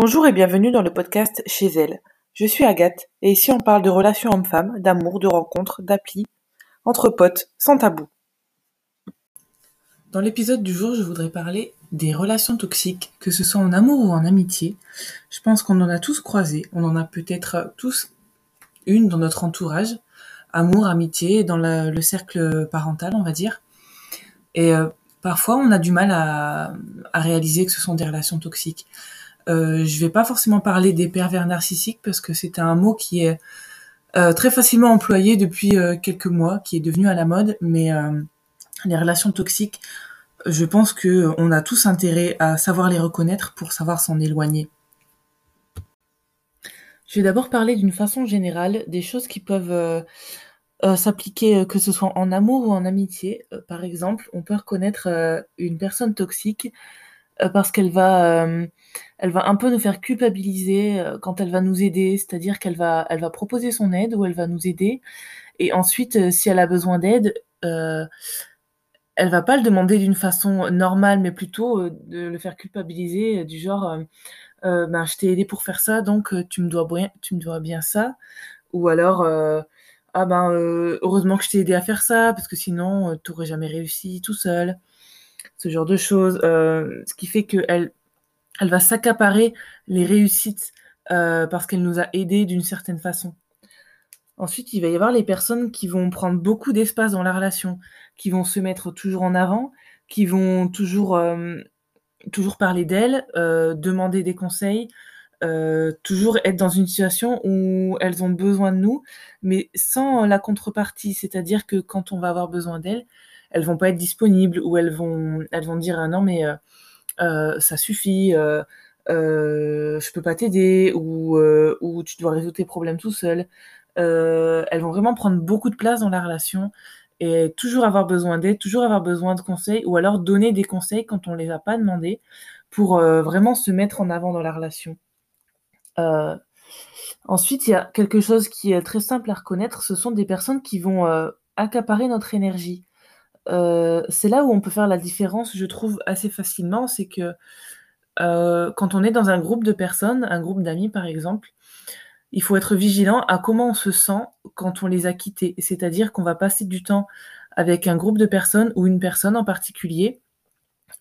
Bonjour et bienvenue dans le podcast Chez elle. Je suis Agathe et ici on parle de relations hommes-femmes, d'amour, de rencontres, d'appli, entre potes, sans tabou. Dans l'épisode du jour, je voudrais parler des relations toxiques, que ce soit en amour ou en amitié. Je pense qu'on en a tous croisé, on en a peut-être tous une dans notre entourage, amour, amitié, dans le cercle parental, on va dire. Et euh, parfois, on a du mal à, à réaliser que ce sont des relations toxiques. Euh, je vais pas forcément parler des pervers narcissiques parce que c'est un mot qui est euh, très facilement employé depuis euh, quelques mois, qui est devenu à la mode, mais les relations toxiques, je pense que on a tous intérêt à savoir les reconnaître pour savoir s'en éloigner. Je vais d'abord parler d'une façon générale des choses qui peuvent s'appliquer, que ce soit en amour ou en amitié. par exemple, on peut reconnaître une personne toxique parce qu'elle va elle va un peu nous faire culpabiliser euh, quand elle va nous aider, c'est-à-dire qu'elle va, elle va proposer son aide ou elle va nous aider. Et ensuite, euh, si elle a besoin d'aide, euh, elle va pas le demander d'une façon normale, mais plutôt euh, de le faire culpabiliser, du genre, ben, je t'ai aidé pour faire ça, donc tu me dois bien, tu me dois bien ça. Ou alors, ah ben, heureusement que je t'ai aidé à faire ça, parce que sinon, tu n'aurais jamais réussi tout seul. Ce genre de choses. ce qui fait qu'elle elle va s'accaparer les réussites euh, parce qu'elle nous a aidés d'une certaine façon. Ensuite, il va y avoir les personnes qui vont prendre beaucoup d'espace dans la relation, qui vont se mettre toujours en avant, qui vont toujours, euh, toujours parler d'elles, euh, demander des conseils, euh, toujours être dans une situation où elles ont besoin de nous, mais sans la contrepartie, c'est-à-dire que quand on va avoir besoin d'elles, elles vont pas être disponibles ou elles vont, elles vont dire ah non mais euh, euh, ça suffit, euh, je peux pas t'aider ou, tu dois résoudre tes problèmes tout seul. elles vont vraiment prendre beaucoup de place dans la relation et toujours avoir besoin d'aide, toujours avoir besoin de conseils, ou alors donner des conseils quand on les a pas demandés, pour vraiment se mettre en avant dans la relation. Ensuite, il y a quelque chose qui est très simple à reconnaître, ce sont des personnes qui vont accaparer notre énergie. Euh, c'est là où on peut faire la différence, je trouve, assez facilement, c'est que euh, quand on est dans un groupe de personnes, un groupe d'amis par exemple, il faut être vigilant à comment on se sent quand on les a quittés. C'est-à-dire qu'on va passer du temps avec un groupe de personnes ou une personne en particulier.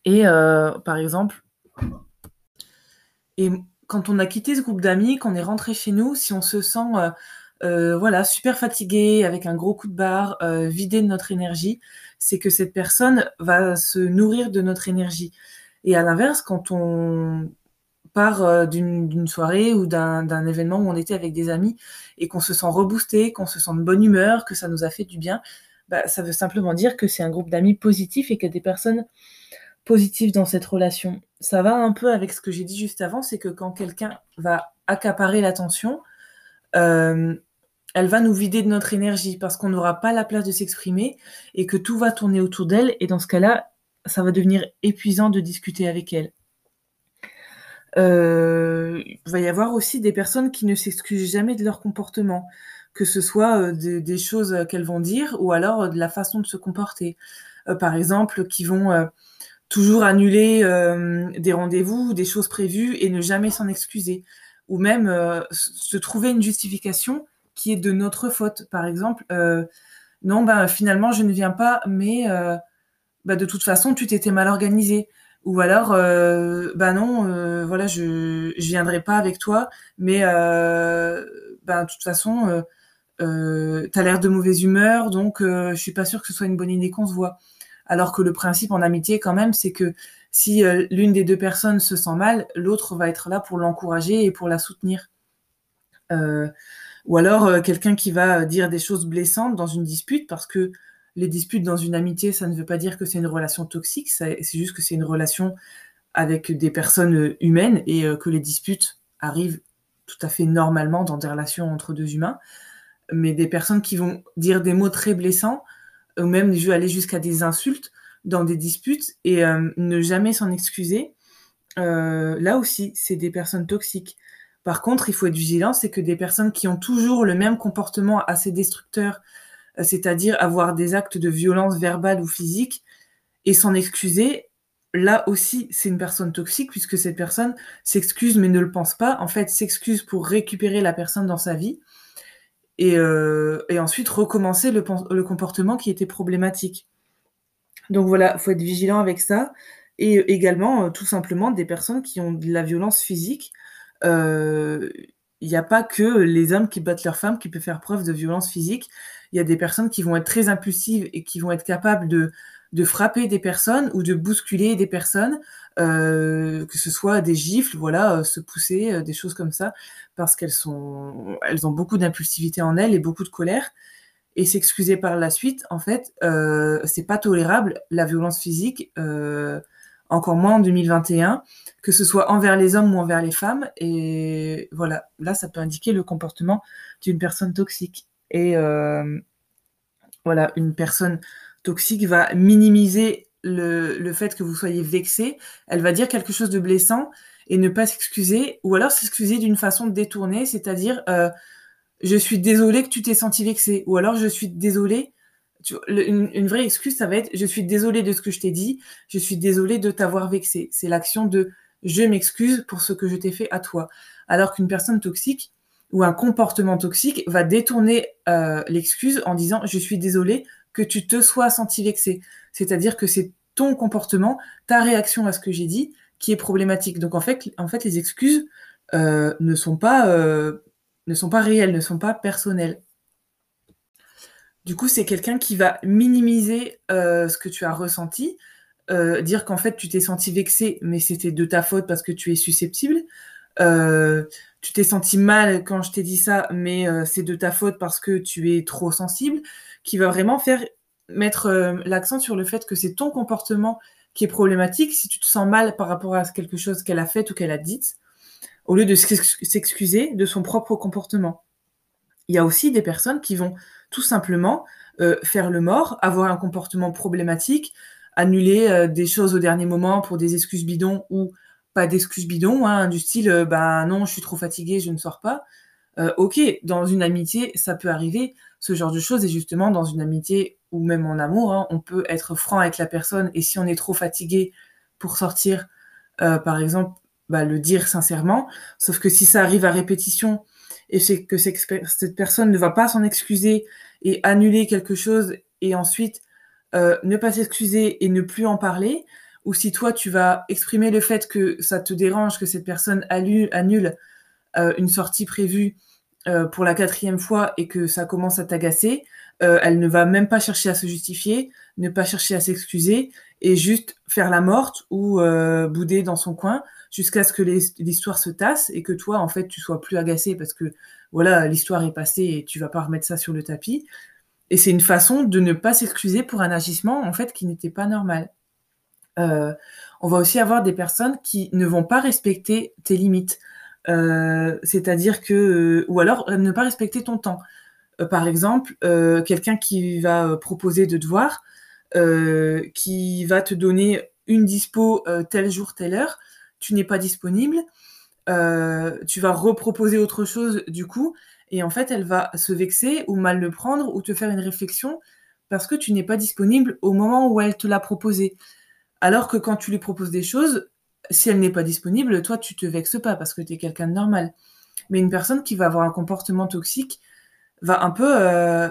Et euh, par exemple, et quand on a quitté ce groupe d'amis, qu'on est rentré chez nous, si on se sent euh, voilà, super fatigué, avec un gros coup de barre, euh, vidé de notre énergie, c'est que cette personne va se nourrir de notre énergie. Et à l'inverse, quand on part euh, d'une soirée ou d'un événement où on était avec des amis et qu'on se sent reboosté, qu'on se sent de bonne humeur, que ça nous a fait du bien, bah, ça veut simplement dire que c'est un groupe d'amis positifs et qu'il y a des personnes positives dans cette relation. Ça va un peu avec ce que j'ai dit juste avant, c'est que quand quelqu'un va accaparer l'attention, euh, elle va nous vider de notre énergie parce qu'on n'aura pas la place de s'exprimer et que tout va tourner autour d'elle. Et dans ce cas-là, ça va devenir épuisant de discuter avec elle. Euh, il va y avoir aussi des personnes qui ne s'excusent jamais de leur comportement, que ce soit euh, des choses qu'elles vont dire ou alors euh, de la façon de se comporter. par exemple, qui vont toujours annuler des rendez-vous, des choses prévues et ne jamais s'en excuser. Ou même se trouver une justification qui est de notre faute. Par exemple, euh, non, ben finalement je ne viens pas, mais euh, bah, de toute façon tu t'étais mal organisé. Ou alors, euh, bah non, euh, voilà, je je viendrai pas avec toi, mais ben de toute façon, euh, t'as l'air de mauvaise humeur, donc je suis pas sûre que ce soit une bonne idée qu'on se voit. Alors que le principe en amitié, quand même, c'est que si l'une des deux personnes se sent mal, l'autre va être là pour l'encourager et pour la soutenir. Euh, ou alors euh, quelqu'un qui va dire des choses blessantes dans une dispute, parce que les disputes dans une amitié, ça ne veut pas dire que c'est une relation toxique, c'est juste que c'est une relation avec des personnes euh, humaines et euh, que les disputes arrivent tout à fait normalement dans des relations entre deux humains. Mais des personnes qui vont dire des mots très blessants, ou même aller jusqu'à des insultes dans des disputes et ne jamais s'en excuser, là aussi, c'est des personnes toxiques. Par contre, il faut être vigilant, c'est que des personnes qui ont toujours le même comportement assez destructeur, c'est-à-dire avoir des actes de violence verbale ou physique, et s'en excuser, là aussi, c'est une personne toxique puisque cette personne s'excuse mais ne le pense pas. En fait, s'excuse pour récupérer la personne dans sa vie et, euh, ensuite recommencer le, le, comportement qui était problématique. Donc voilà, il faut être vigilant avec ça. Et également, euh, tout simplement, des personnes qui ont de la violence physique. Euh, il n'y a pas que les hommes qui battent leurs femmes qui peuvent faire preuve de violence physique. Il y a des personnes qui vont être très impulsives et qui vont être capables de, frapper des personnes ou de bousculer des personnes, euh, que ce soit des gifles, voilà, euh, se pousser, euh, des choses comme ça, parce qu'elles sont, elles ont beaucoup d'impulsivité en elles et beaucoup de colère. Et s'excuser par la suite, en fait, euh, c'est pas tolérable. La violence physique, euh, encore moins en 2021, que ce soit envers les hommes ou envers les femmes. Et voilà, là, ça peut indiquer le comportement d'une personne toxique. Et euh, voilà, une personne toxique va minimiser le, fait que vous soyez vexé. Elle va dire quelque chose de blessant et ne pas s'excuser, ou alors s'excuser d'une façon détournée, c'est-à-dire euh, je suis désolé que tu t'es senti vexé, ou alors je suis désolé. Une, vraie excuse, ça va être je suis désolé de ce que je t'ai dit, je suis désolé de t'avoir vexé. C'est l'action de je m'excuse pour ce que je t'ai fait à toi. Alors qu'une personne toxique ou un comportement toxique va détourner euh, l'excuse en disant je suis désolé que tu te sois senti vexé. C'est-à-dire que c'est ton comportement, ta réaction à ce que j'ai dit qui est problématique. Donc en fait, en fait les excuses euh, euh, ne sont pas réelles, ne sont pas personnelles. Du coup, c'est quelqu'un qui va minimiser euh, ce que tu as ressenti, euh, dire qu'en fait tu t'es senti vexé, mais c'était de ta faute parce que tu es susceptible. Euh, tu t'es senti mal quand je t'ai dit ça, mais c'est de ta faute parce que tu es trop sensible, qui va vraiment faire mettre l'accent sur le fait que c'est ton comportement qui est problématique si tu te sens mal par rapport à quelque chose qu'elle a fait ou qu'elle a dit, au lieu de s'excuser de son propre comportement. Il y a aussi des personnes qui vont tout simplement euh, faire le mort, avoir un comportement problématique, annuler euh, des choses au dernier moment pour des excuses bidons ou pas d'excuses bidons, hein, du style euh, bah non, je suis trop fatiguée, je ne sors pas. Euh, ok, dans une amitié, ça peut arriver, ce genre de choses, et justement, dans une amitié ou même en amour, hein, on peut être franc avec la personne, et si on est trop fatigué pour sortir, par exemple, bah, le dire sincèrement, sauf que si ça arrive à répétition, et c'est que cette personne ne va pas s'en excuser et annuler quelque chose, et ensuite euh, ne pas s'excuser et ne plus en parler, ou si toi tu vas exprimer le fait que ça te dérange que cette personne annule euh, une sortie prévue euh, pour la quatrième fois et que ça commence à t'agacer, elle ne va même pas chercher à se justifier, ne pas chercher à s'excuser et juste faire la morte ou bouder dans son coin jusqu'à ce que l'histoire se tasse et que toi en fait tu sois plus agacé parce que voilà l'histoire est passée et tu vas pas remettre ça sur le tapis. Et c'est une façon de ne pas s'excuser pour un agissement en fait qui n'était pas normal. Euh, on va aussi avoir des personnes qui ne vont pas respecter tes limites. Euh, c'est-à-dire que, euh, ou alors ne pas respecter ton temps. par exemple, quelqu'un qui va proposer de devoirs, qui va te donner une dispo tel jour, telle heure, tu n'es pas disponible, tu vas reproposer autre chose du coup, et en fait, elle va se vexer ou mal le prendre ou te faire une réflexion parce que tu n'es pas disponible au moment où elle te l'a proposé. Alors que quand tu lui proposes des choses, si elle n'est pas disponible, toi, tu te vexes pas parce que tu es quelqu'un de normal. Mais une personne qui va avoir un comportement toxique va un peu euh,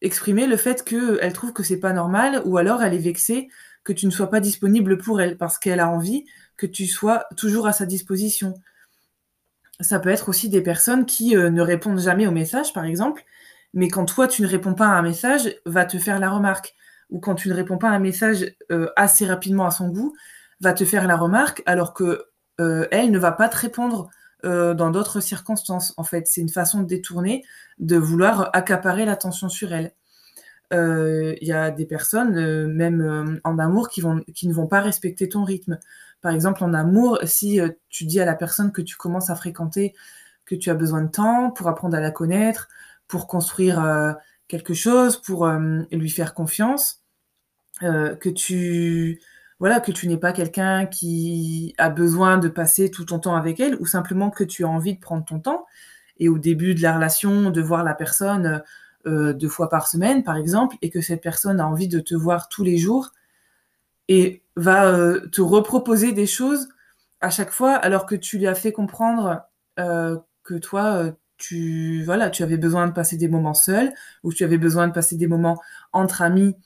exprimer le fait qu'elle trouve que c'est pas normal ou alors elle est vexée que tu ne sois pas disponible pour elle parce qu'elle a envie que tu sois toujours à sa disposition. Ça peut être aussi des personnes qui euh, ne répondent jamais aux messages, par exemple, mais quand toi tu ne réponds pas à un message, va te faire la remarque ou quand tu ne réponds pas à un message euh, assez rapidement à son goût, va te faire la remarque alors que euh, elle ne va pas te répondre dans d'autres circonstances. En fait, c'est une façon de détourner, de vouloir accaparer l'attention sur elle. Il y a des personnes, même en amour, qui ne vont pas respecter ton rythme. Par exemple, en amour, si tu dis à la personne que tu commences à fréquenter que tu as besoin de temps pour apprendre à la connaître, pour construire quelque chose pour euh, lui faire confiance, euh, que tu voilà que tu n'es pas quelqu'un qui a besoin de passer tout ton temps avec elle ou simplement que tu as envie de prendre ton temps. Et au début de la relation de voir la personne euh, deux fois par semaine par exemple et que cette personne a envie de te voir tous les jours. Et va euh, te reproposer des choses à chaque fois, alors que tu lui as fait comprendre euh, que toi, euh, tu voilà, tu avais besoin de passer des moments seuls ou tu avais besoin de passer des moments entre amis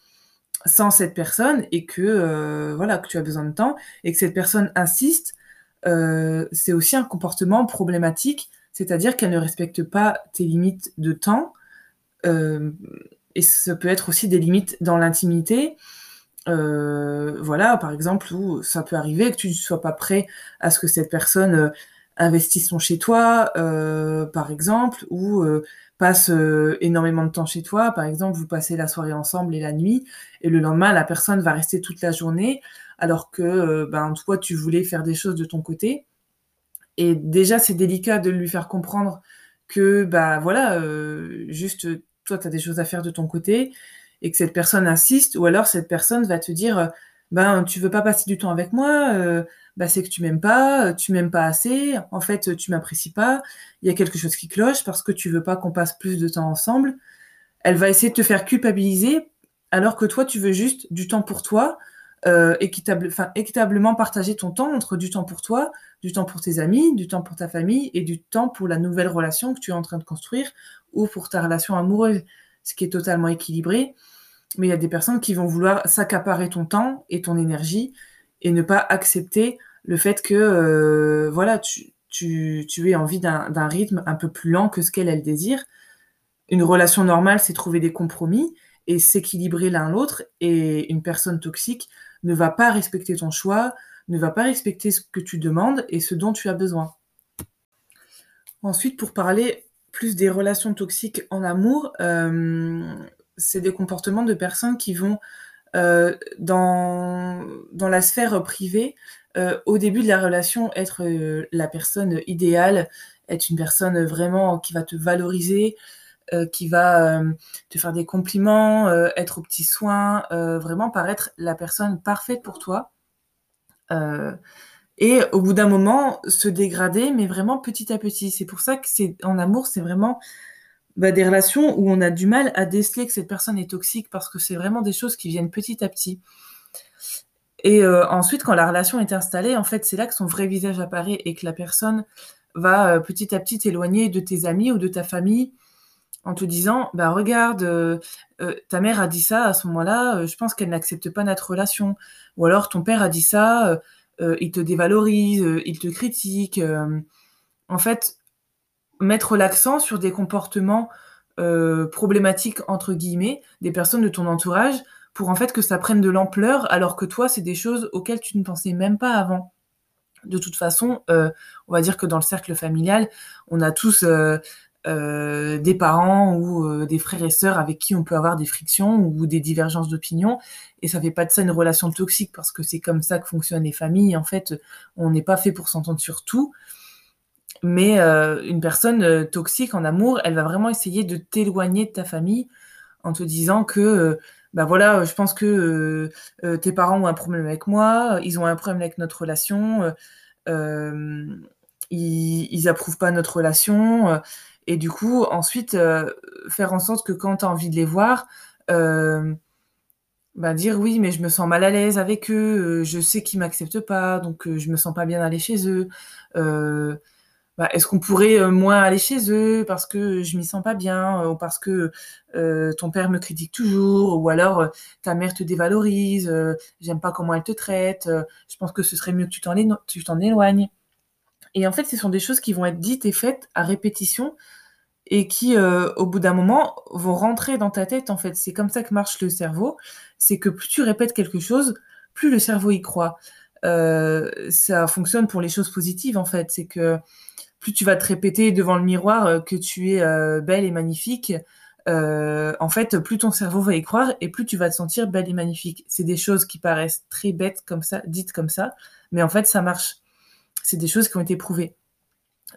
sans cette personne et que voilà que tu as besoin de temps et que cette personne insiste, c'est aussi un comportement problématique, c'est-à-dire qu'elle ne respecte pas tes limites de temps et ça peut être aussi des limites dans l'intimité voilà, par exemple, où ça peut arriver que tu ne sois pas prêt à ce que cette personne euh, investisse son chez toi, euh, par exemple, ou passe énormément de temps chez toi. Par exemple, vous passez la soirée ensemble et la nuit, et le lendemain, la personne va rester toute la journée, alors que ben, toi, tu voulais faire des choses de ton côté. Et déjà, c'est délicat de lui faire comprendre que, bah voilà, juste, toi, tu as des choses à faire de ton côté, et que cette personne insiste, ou alors cette personne va te dire, euh, ben tu veux pas passer du temps avec moi, euh, bah, c'est que tu m'aimes pas, euh, tu m'aimes pas assez, en fait tu m'apprécies pas, il y a quelque chose qui cloche parce que tu veux pas qu'on passe plus de temps ensemble. Elle va essayer de te faire culpabiliser alors que toi tu veux juste du temps pour toi, équitablement partager ton temps entre du temps pour toi, du temps pour tes amis, du temps pour ta famille et du temps pour la nouvelle relation que tu es en train de construire ou pour ta relation amoureuse, ce qui est totalement équilibré mais il y a des personnes qui vont vouloir s'accaparer ton temps et ton énergie et ne pas accepter le fait que euh, voilà tu, aies envie d'un rythme un peu plus lent que ce qu'elle elle désire. Une relation normale, c'est trouver des compromis et s'équilibrer l'un l'autre. Et une personne toxique ne va pas respecter ton choix, ne va pas respecter ce que tu demandes et ce dont tu as besoin. Ensuite, pour parler plus des relations toxiques en amour, euh, c'est des comportements de personnes qui vont euh, dans, la sphère privée, euh, au début de la relation, être la personne idéale, être une personne vraiment qui va te valoriser, qui va te faire des compliments, être aux petits soins, vraiment paraître la personne parfaite pour toi. Et au bout d'un moment, se dégrader, mais vraiment petit à petit. C'est pour ça que c'est en amour, c'est vraiment bah, des relations où on a du mal à déceler que cette personne est toxique parce que c'est vraiment des choses qui viennent petit à petit. Et euh, ensuite, quand la relation est installée, en fait, c'est là que son vrai visage apparaît et que la personne va euh, petit à petit t'éloigner de tes amis ou de ta famille en te disant bah regarde euh, ta mère a dit ça à ce moment-là je pense qu'elle n'accepte pas notre relation ou alors ton père a dit ça il te dévalorise il te critique en fait mettre l'accent sur des comportements euh, problématiques, entre guillemets, des personnes de ton entourage, pour en fait que ça prenne de l'ampleur, alors que toi, c'est des choses auxquelles tu ne pensais même pas avant. De toute façon, euh, on va dire que dans le cercle familial, on a tous euh, des parents ou des frères et sœurs avec qui on peut avoir des frictions ou des divergences d'opinion, et ça fait pas de ça une relation toxique, parce que c'est comme ça que fonctionnent les familles. En fait, on n'est pas fait pour s'entendre sur tout. Mais euh, une personne euh, toxique en amour, elle va vraiment essayer de t'éloigner de ta famille en te disant que, euh, bah voilà, je pense que tes parents ont un problème avec moi, ils ont un problème avec notre relation, ils, ils approuvent pas notre relation. Et du coup, ensuite, faire en sorte que quand tu as envie de les voir, bah dire oui, mais je me sens mal à l'aise avec eux, je sais qu'ils m'acceptent pas, donc je me sens pas bien d'aller chez eux. Bah, est-ce qu'on pourrait euh, moins aller chez eux parce que je m'y sens pas bien euh, ou parce que euh, ton père me critique toujours ou alors ta mère te dévalorise, j'aime pas comment elle te traite, je pense que ce serait mieux que tu t'en éloignes. Et en fait, ce sont des choses qui vont être dites et faites à répétition et qui, au bout d'un moment, vont rentrer dans ta tête. En fait, c'est comme ça que marche le cerveau. C'est que plus tu répètes quelque chose, plus le cerveau y croit. ça fonctionne pour les choses positives, en fait. C'est que plus tu vas te répéter devant le miroir euh, que tu es euh, belle et magnifique, euh, en fait, plus ton cerveau va y croire et plus tu vas te sentir belle et magnifique. C'est des choses qui paraissent très bêtes comme ça, dites comme ça, mais en fait, ça marche. C'est des choses qui ont été prouvées.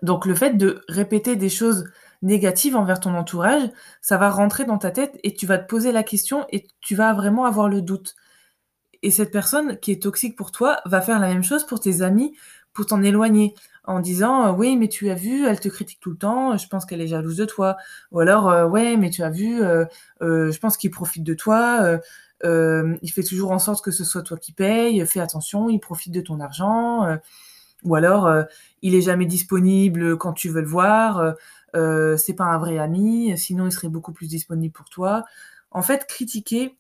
Donc, le fait de répéter des choses négatives envers ton entourage, ça va rentrer dans ta tête et tu vas te poser la question et tu vas vraiment avoir le doute. Et cette personne qui est toxique pour toi va faire la même chose pour tes amis, pour t'en éloigner en disant euh, oui mais tu as vu elle te critique tout le temps je pense qu'elle est jalouse de toi ou alors euh, ouais mais tu as vu euh, je pense qu'il profite de toi il fait toujours en sorte que ce soit toi qui paye, fais attention, il profite de ton argent, ou alors il est jamais disponible quand tu veux le voir, c'est pas un vrai ami, sinon il serait beaucoup plus disponible pour toi. En fait, critiquer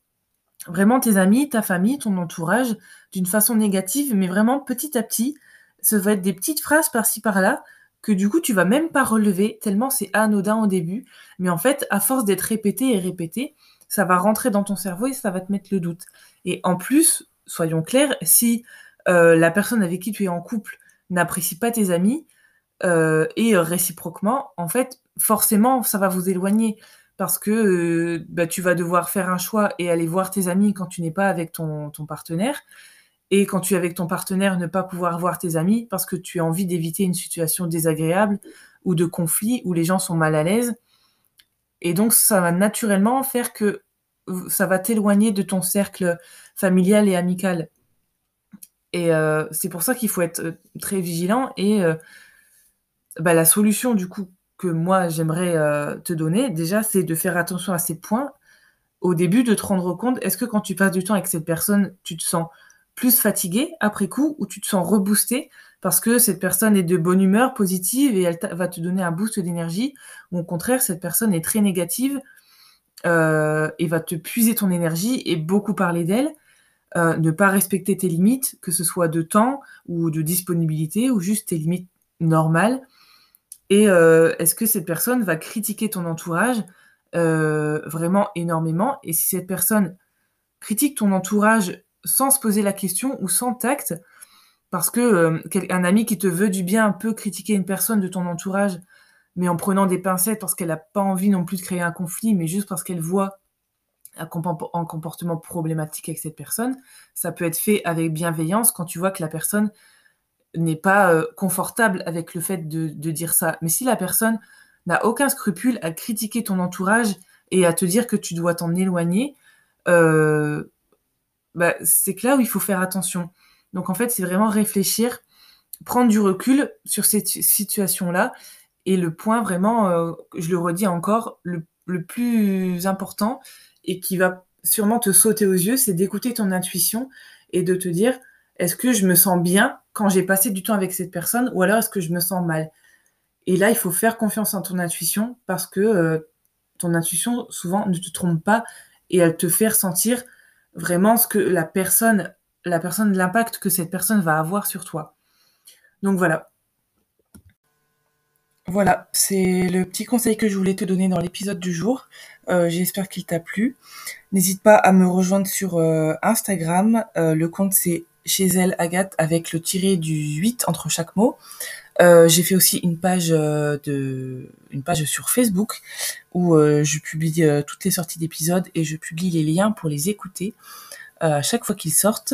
vraiment tes amis, ta famille, ton entourage d'une façon négative, mais vraiment petit à petit. Ça va être des petites phrases par-ci par-là que du coup tu vas même pas relever tellement c'est anodin au début. Mais en fait, à force d'être répété et répété, ça va rentrer dans ton cerveau et ça va te mettre le doute. Et en plus, soyons clairs, si euh, la personne avec qui tu es en couple n'apprécie pas tes amis, euh, et réciproquement, en fait, forcément, ça va vous éloigner parce que euh, bah, tu vas devoir faire un choix et aller voir tes amis quand tu n'es pas avec ton, partenaire. Et quand tu es avec ton partenaire, ne pas pouvoir voir tes amis parce que tu as envie d'éviter une situation désagréable ou de conflit où les gens sont mal à l'aise. Et donc, ça va naturellement faire que ça va t'éloigner de ton cercle familial et amical. Et euh, c'est pour ça qu'il faut être euh, très vigilant. Et bah, la solution, du coup, que moi j'aimerais euh, te donner, déjà, c'est de faire attention à ces points au début, de te rendre compte, est-ce que quand tu passes du temps avec cette personne, tu te sens plus fatigué après coup ou tu te sens reboosté parce que cette personne est de bonne humeur, positive et elle va te donner un boost d'énergie? Ou au contraire, cette personne est très négative euh, et va te puiser ton énergie et beaucoup parler d'elle. Euh, ne pas respecter tes limites, que ce soit de temps ou de disponibilité ou juste tes limites normales. Et euh, est-ce que cette personne va critiquer ton entourage euh, vraiment énormément? Et si cette personne critique ton entourage sans se poser la question ou sans tact, parce que euh, un ami qui te veut du bien peut critiquer une personne de ton entourage, mais en prenant des pincettes parce qu'elle n'a pas envie non plus de créer un conflit, mais juste parce qu'elle voit un comportement problématique avec cette personne, ça peut être fait avec bienveillance quand tu vois que la personne n'est pas euh, confortable avec le fait de, dire ça. Mais si la personne n'a aucun scrupule à critiquer ton entourage et à te dire que tu dois t'en éloigner, euh, bah, c'est là où il faut faire attention. Donc en fait, c'est vraiment réfléchir, prendre du recul sur cette situation-là. Et le point vraiment, euh, je le redis encore, le, plus important et qui va sûrement te sauter aux yeux, c'est d'écouter ton intuition et de te dire, est-ce que je me sens bien quand j'ai passé du temps avec cette personne ou alors est-ce que je me sens mal? Et là, il faut faire confiance en ton intuition parce que euh, ton intuition, souvent, ne te trompe pas et elle te fait ressentir vraiment ce que la personne, la personne, l'impact que cette personne va avoir sur toi. Donc voilà. Voilà, c'est le petit conseil que je voulais te donner dans l'épisode du jour. Euh, j'espère qu'il t'a plu. N'hésite pas à me rejoindre sur euh, Instagram. le compte c'est chez elle Agathe avec le tiré du 8 entre chaque mot. Euh, j'ai fait aussi une page euh, de une page sur Facebook où euh, je publie toutes les sorties d'épisodes et je publie les liens pour les écouter à chaque fois qu'ils sortent.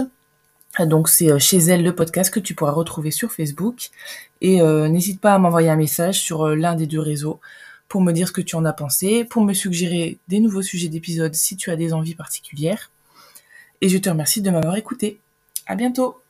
Donc c'est chez elle le podcast que tu pourras retrouver sur Facebook et n'hésite pas à m'envoyer un message sur l'un des deux réseaux pour me dire ce que tu en as pensé, pour me suggérer des nouveaux sujets d'épisodes si tu as des envies particulières. Et je te remercie de m'avoir écouté. À bientôt